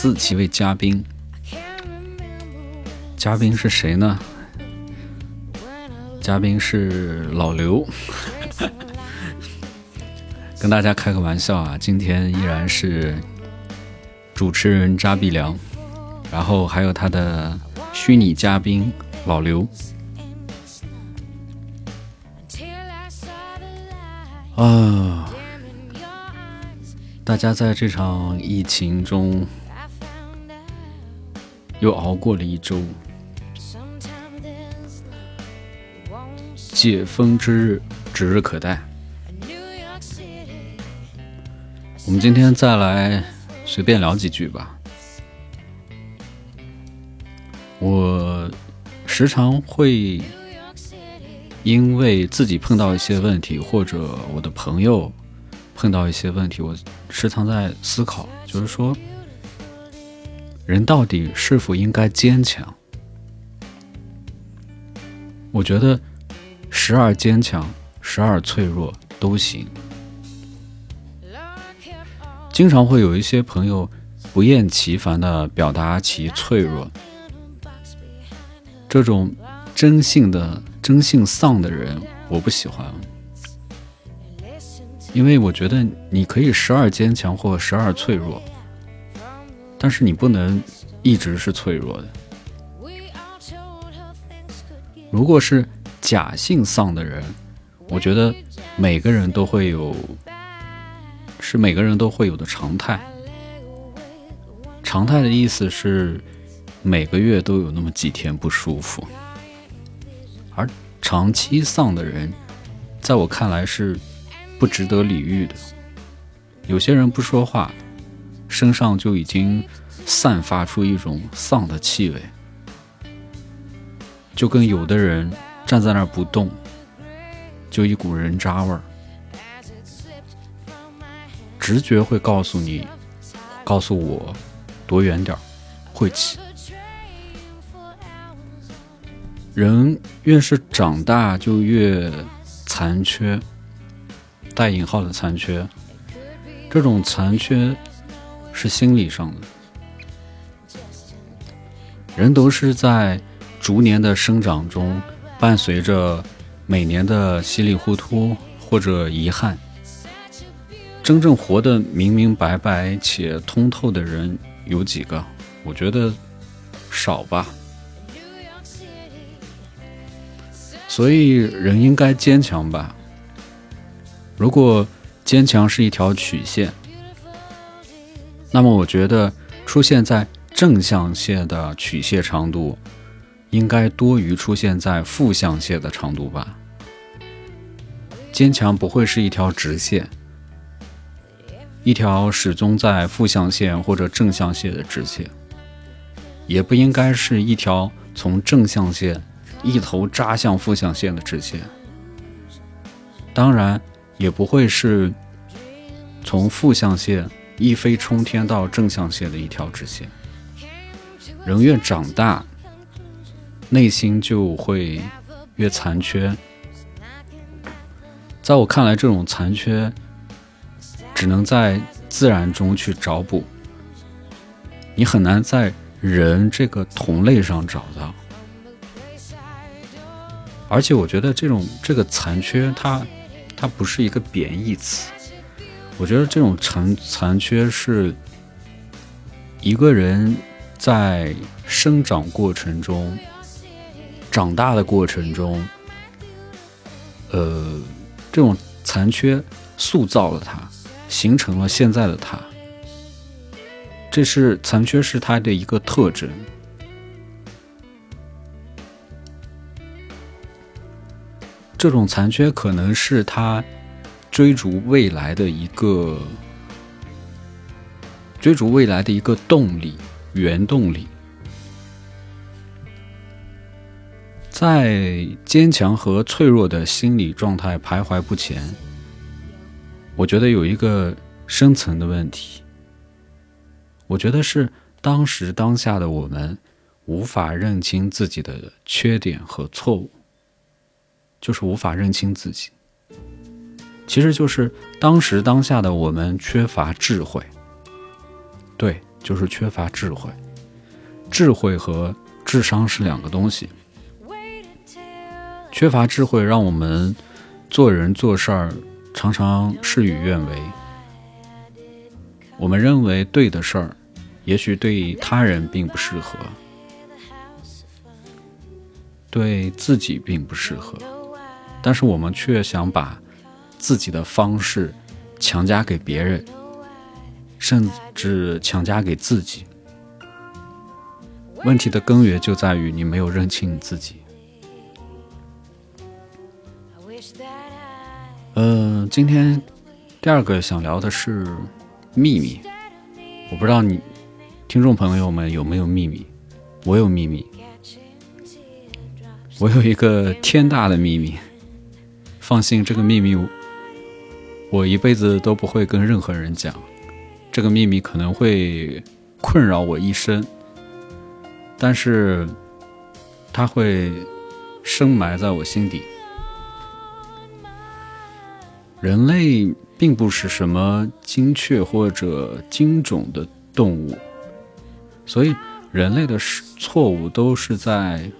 自几位嘉宾，嘉宾是谁呢？嘉宾是老刘，跟大家开个玩笑啊，今天依然是主持人扎碧良，然后还有他的虚拟嘉宾老刘。啊，大家在这场疫情中又熬过了一周，解封之日指日可待。我们今天再来随便聊几句吧。我时常会。因为自己碰到一些问题，或者我的朋友碰到一些问题，我时常在思考，就是说，人到底是否应该坚强？我觉得时而坚强，时而脆弱都行。经常会有一些朋友不厌其烦的表达其脆弱，这种真性的。真性丧的人，我不喜欢，因为我觉得你可以时而坚强或时而脆弱，但是你不能一直是脆弱的。如果是假性丧的人，我觉得每个人都会有，是每个人都会有的常态。常态的意思是每个月都有那么几天不舒服。而长期丧的人，在我看来是不值得礼遇的。有些人不说话，身上就已经散发出一种丧的气味，就跟有的人站在那儿不动，就一股人渣味儿。直觉会告诉你，告诉我，躲远点儿，晦气。人越是长大，就越残缺，带引号的残缺。这种残缺是心理上的。人都是在逐年的生长中，伴随着每年的稀里糊涂或者遗憾。真正活得明明白白且通透的人有几个？我觉得少吧。所以，人应该坚强吧？如果坚强是一条曲线，那么我觉得出现在正向线的曲线长度，应该多于出现在负向线的长度吧？坚强不会是一条直线，一条始终在负向线或者正向线的直线，也不应该是一条从正向线。一头扎向负向线的直线，当然也不会是从负向线一飞冲天到正向线的一条直线。人越长大，内心就会越残缺。在我看来，这种残缺只能在自然中去找补，你很难在人这个同类上找到。而且我觉得这种这个残缺，它它不是一个贬义词。我觉得这种残残缺是一个人在生长过程中、长大的过程中，呃，这种残缺塑造了他，形成了现在的他。这是残缺是他的一个特征。这种残缺可能是他追逐未来的一个追逐未来的一个动力、原动力。在坚强和脆弱的心理状态徘徊不前，我觉得有一个深层的问题。我觉得是当时当下的我们无法认清自己的缺点和错误。就是无法认清自己，其实就是当时当下的我们缺乏智慧。对，就是缺乏智慧。智慧和智商是两个东西。缺乏智慧，让我们做人做事儿常常事与愿违。我们认为对的事儿，也许对他人并不适合，对自己并不适合，但是我们却想把自己的方式强加给别人，甚至强加给自己。问题的根源就在于你没有认清你自己。嗯，今天第二个想聊的是秘密。我不知道你听众朋友们有没有秘密？我有秘密。我有一个天大的秘密。放心，这个秘密我一辈子都不会跟任何人讲。这个秘密可能会困扰我一生，但是它会深埋在我心底。人类并不是什么精确或者精准的动物，所以人类的错误都是在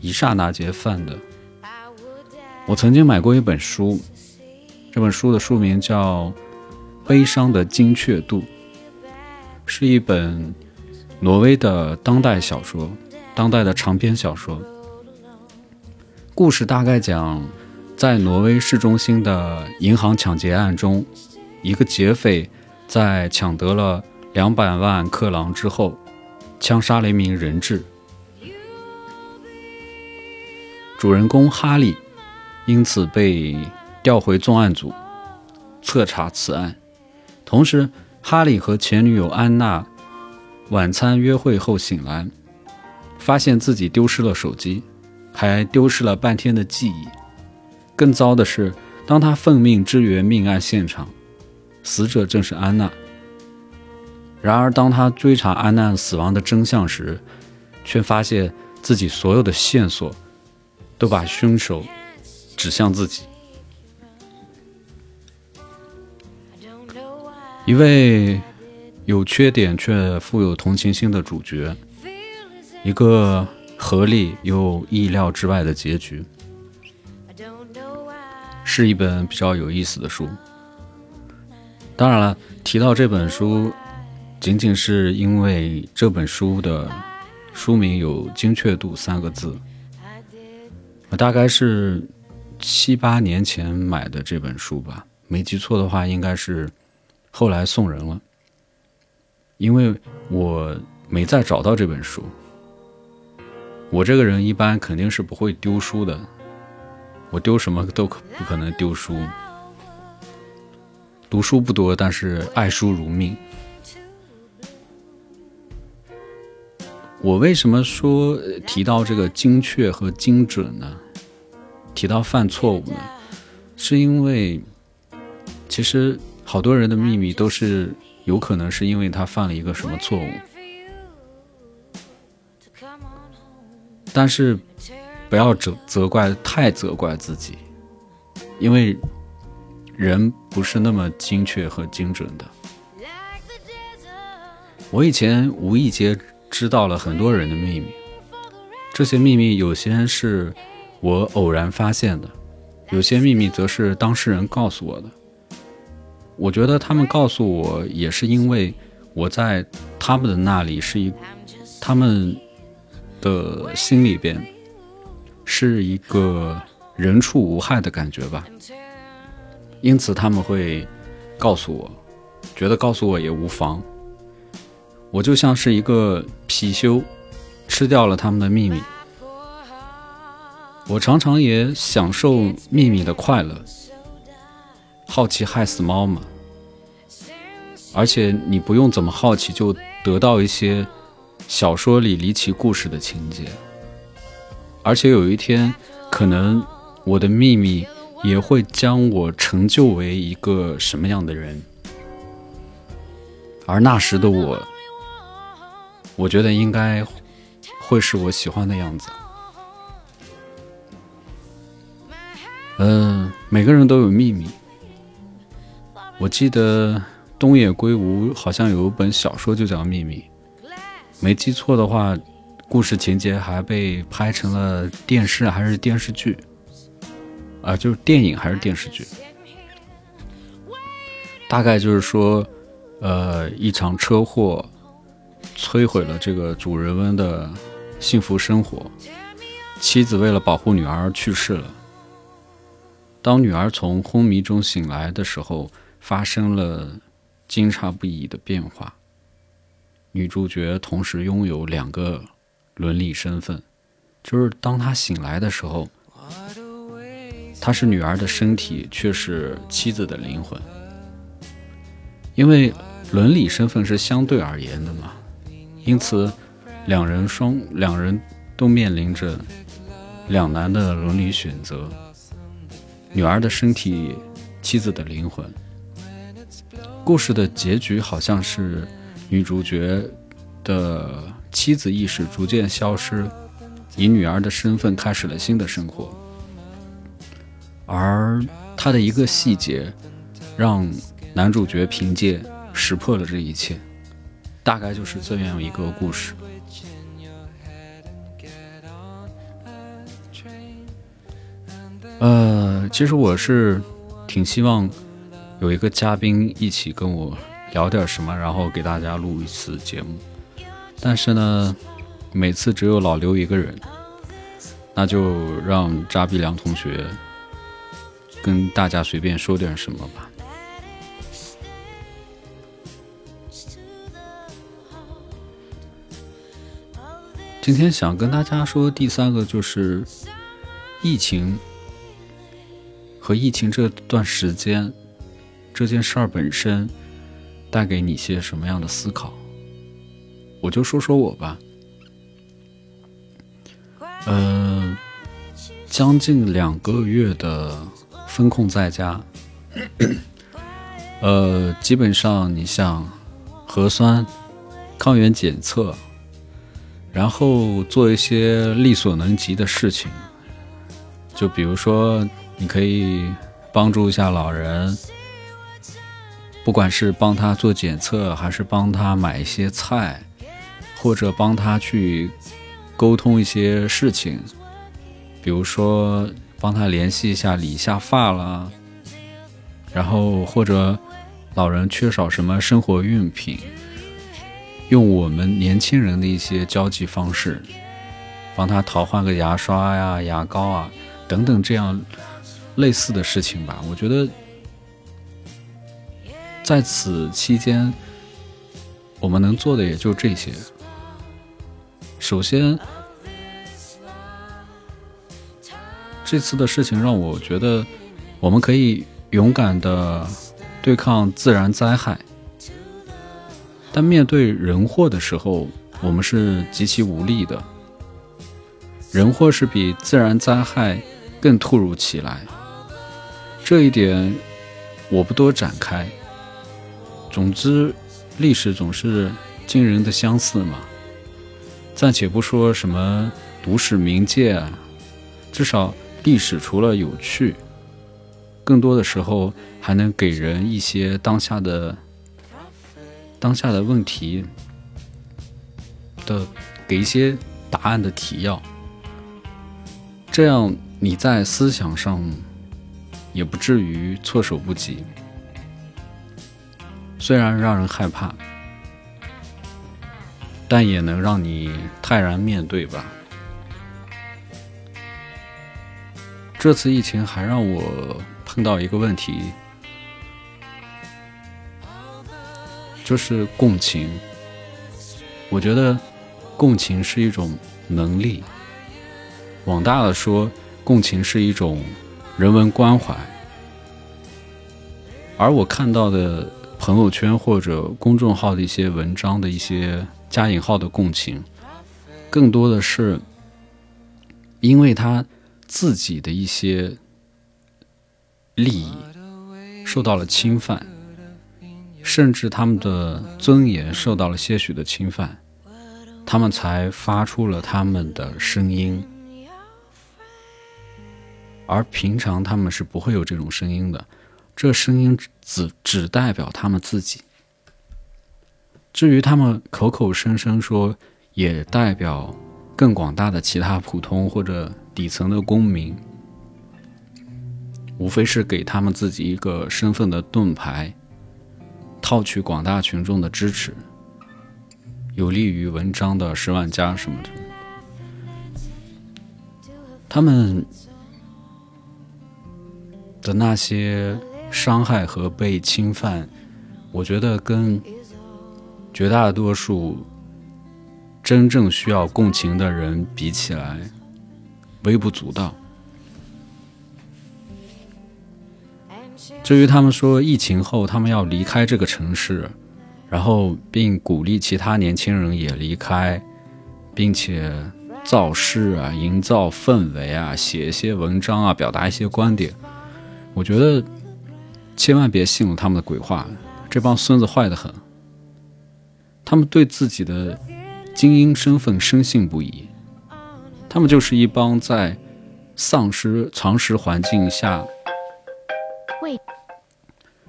一刹那间犯的。我曾经买过一本书，这本书的书名叫《悲伤的精确度》，是一本挪威的当代小说，当代的长篇小说。故事大概讲。在挪威市中心的银行抢劫案中，一个劫匪在抢得了两百万克朗之后，枪杀了一名人质。主人公哈利因此被调回重案组彻查此案。同时，哈利和前女友安娜晚餐约会后醒来，发现自己丢失了手机，还丢失了半天的记忆。更糟的是，当他奉命支援命案现场，死者正是安娜。然而，当他追查安娜死亡的真相时，却发现自己所有的线索都把凶手指向自己。一位有缺点却富有同情心的主角，一个合理又意料之外的结局。是一本比较有意思的书。当然了，提到这本书，仅仅是因为这本书的书名有“精确度”三个字。我大概是七八年前买的这本书吧，没记错的话，应该是后来送人了，因为我没再找到这本书。我这个人一般肯定是不会丢书的。我丢什么都可不可能丢书。读书不多，但是爱书如命。我为什么说提到这个精确和精准呢？提到犯错误呢？是因为其实好多人的秘密都是有可能是因为他犯了一个什么错误，但是。不要责责怪，太责怪自己，因为人不是那么精确和精准的。我以前无意间知道了很多人的秘密，这些秘密有些是我偶然发现的，有些秘密则是当事人告诉我的。我觉得他们告诉我，也是因为我在他们的那里是一，他们的心里边。是一个人畜无害的感觉吧，因此他们会告诉我，觉得告诉我也无妨。我就像是一个貔貅，吃掉了他们的秘密。我常常也享受秘密的快乐。好奇害死猫嘛，而且你不用怎么好奇，就得到一些小说里离奇故事的情节。而且有一天，可能我的秘密也会将我成就为一个什么样的人，而那时的我，我觉得应该会是我喜欢的样子。嗯，每个人都有秘密。我记得东野圭吾好像有一本小说就叫《秘密》，没记错的话，故事情节还被拍成了电视还是电视剧？啊，就是电影还是电视剧？大概就是说，呃，一场车祸摧毁了这个主人翁的幸福生活，妻子为了保护女儿去世了。当女儿从昏迷中醒来的时候，发生了惊诧不已的变化。女主角同时拥有两个伦理身份，就是当她醒来的时候，她是女儿的身体，却是妻子的灵魂。因为伦理身份是相对而言的嘛，因此两人双两人都面临着两难的伦理选择。女儿的身体，妻子的灵魂。故事的结局好像是女主角的妻子意识逐渐消失，以女儿的身份开始了新的生活。而她的一个细节，让男主角凭借识破了这一切。大概就是这样一个故事。呃，其实我是挺希望有一个嘉宾一起跟我聊点什么，然后给大家录一次节目。但是呢，每次只有老刘一个人，那就让扎比良同学跟大家随便说点什么吧。今天想跟大家说第三个就是疫情。和疫情这段时间，这件事儿本身带给你些什么样的思考？我就说说我吧。嗯，将近两个月的封控在家，呃，基本上你像核酸、抗原检测，然后做一些力所能及的事情，就比如说。你可以帮助一下老人，不管是帮他做检测，还是帮他买一些菜，或者帮他去沟通一些事情，比如说帮他联系一下理一下发啦，然后或者老人缺少什么生活用品，用我们年轻人的一些交际方式，帮他淘换个牙刷呀、牙膏啊等等这样。类似的事情吧，我觉得在此期间，我们能做的也就这些。首先，这次的事情让我觉得，我们可以勇敢的对抗自然灾害，但面对人祸的时候，我们是极其无力的。人祸是比自然灾害更突如其来。这一点我不多展开。总之，历史总是惊人的相似嘛。暂且不说什么读史明鉴啊，至少历史除了有趣，更多的时候还能给人一些当下的当下的问题的给一些答案的提要。这样你在思想上。也不至于措手不及，虽然让人害怕，但也能让你泰然面对吧。这次疫情还让我碰到一个问题，就是共情。我觉得共情是一种能力，往大了说，共情是一种。人文关怀，而我看到的朋友圈或者公众号的一些文章的一些加引号的共情，更多的是因为他自己的一些利益受到了侵犯，甚至他们的尊严受到了些许的侵犯，他们才发出了他们的声音。而平常他们是不会有这种声音的，这声音只只代表他们自己。至于他们口口声声说也代表更广大的其他普通或者底层的公民，无非是给他们自己一个身份的盾牌，套取广大群众的支持，有利于文章的十万加什么的。他们的那些伤害和被侵犯，我觉得跟绝大多数真正需要共情的人比起来，微不足道。至于他们说疫情后他们要离开这个城市，然后并鼓励其他年轻人也离开，并且造势啊、营造氛围啊、写一些文章啊、表达一些观点，我觉得千万别信了他们的鬼话，这帮孙子坏得很。他们对自己的精英身份深信不疑，他们就是一帮在丧失常识环境下。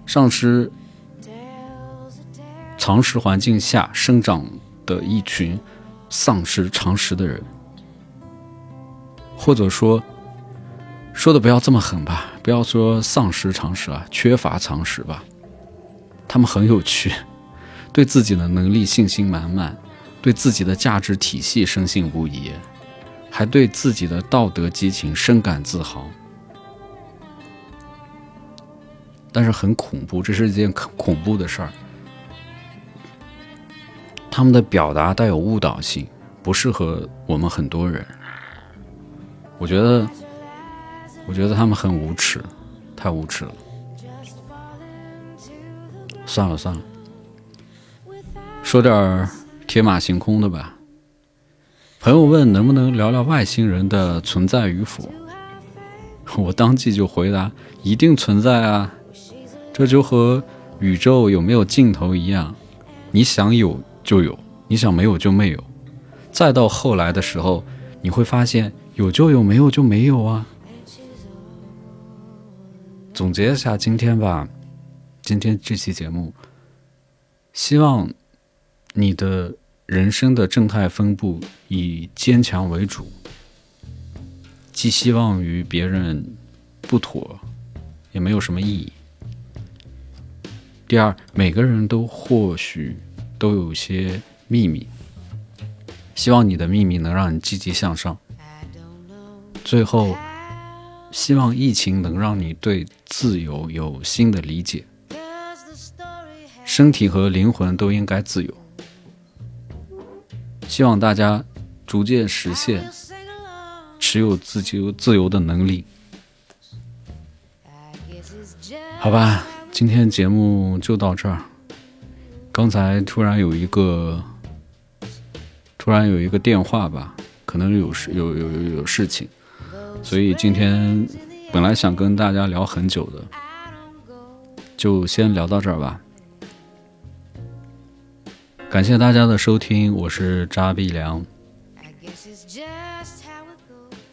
丧失常识环境下生长的一群丧失常识的人，或者说说的不要这么狠吧，不要说丧失常识啊，缺乏常识吧。他们很有趣，对自己的能力信心满满，对自己的价值体系深信不疑，还对自己的道德激情深感自豪。但是很恐怖，这是一件恐恐怖的事儿。他们的表达带有误导性，不适合我们很多人。我觉得，我觉得他们很无耻，太无耻了。算了算了，说点天马行空的吧。朋友问能不能聊聊外星人的存在与否，我当即就回答：一定存在啊。这就和宇宙有没有尽头一样，你想有就有，你想没有就没有。再到后来的时候，你会发现有就有，没有就没有啊。总结一下今天吧，今天这期节目，希望你的人生的正态分布以坚强为主，寄希望于别人不妥，也没有什么意义。第二，每个人都或许都有些秘密，希望你的秘密能让你积极向上。最后，希望疫情能让你对自由有新的理解。身体和灵魂都应该自由。希望大家逐渐实现持有自由自由的能力。好吧。今天节目就到这儿。刚才突然有一个，突然有一个电话吧，可能有事有有有有事情，所以今天本来想跟大家聊很久的，就先聊到这儿吧。感谢大家的收听，我是扎碧良。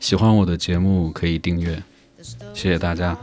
喜欢我的节目可以订阅，谢谢大家。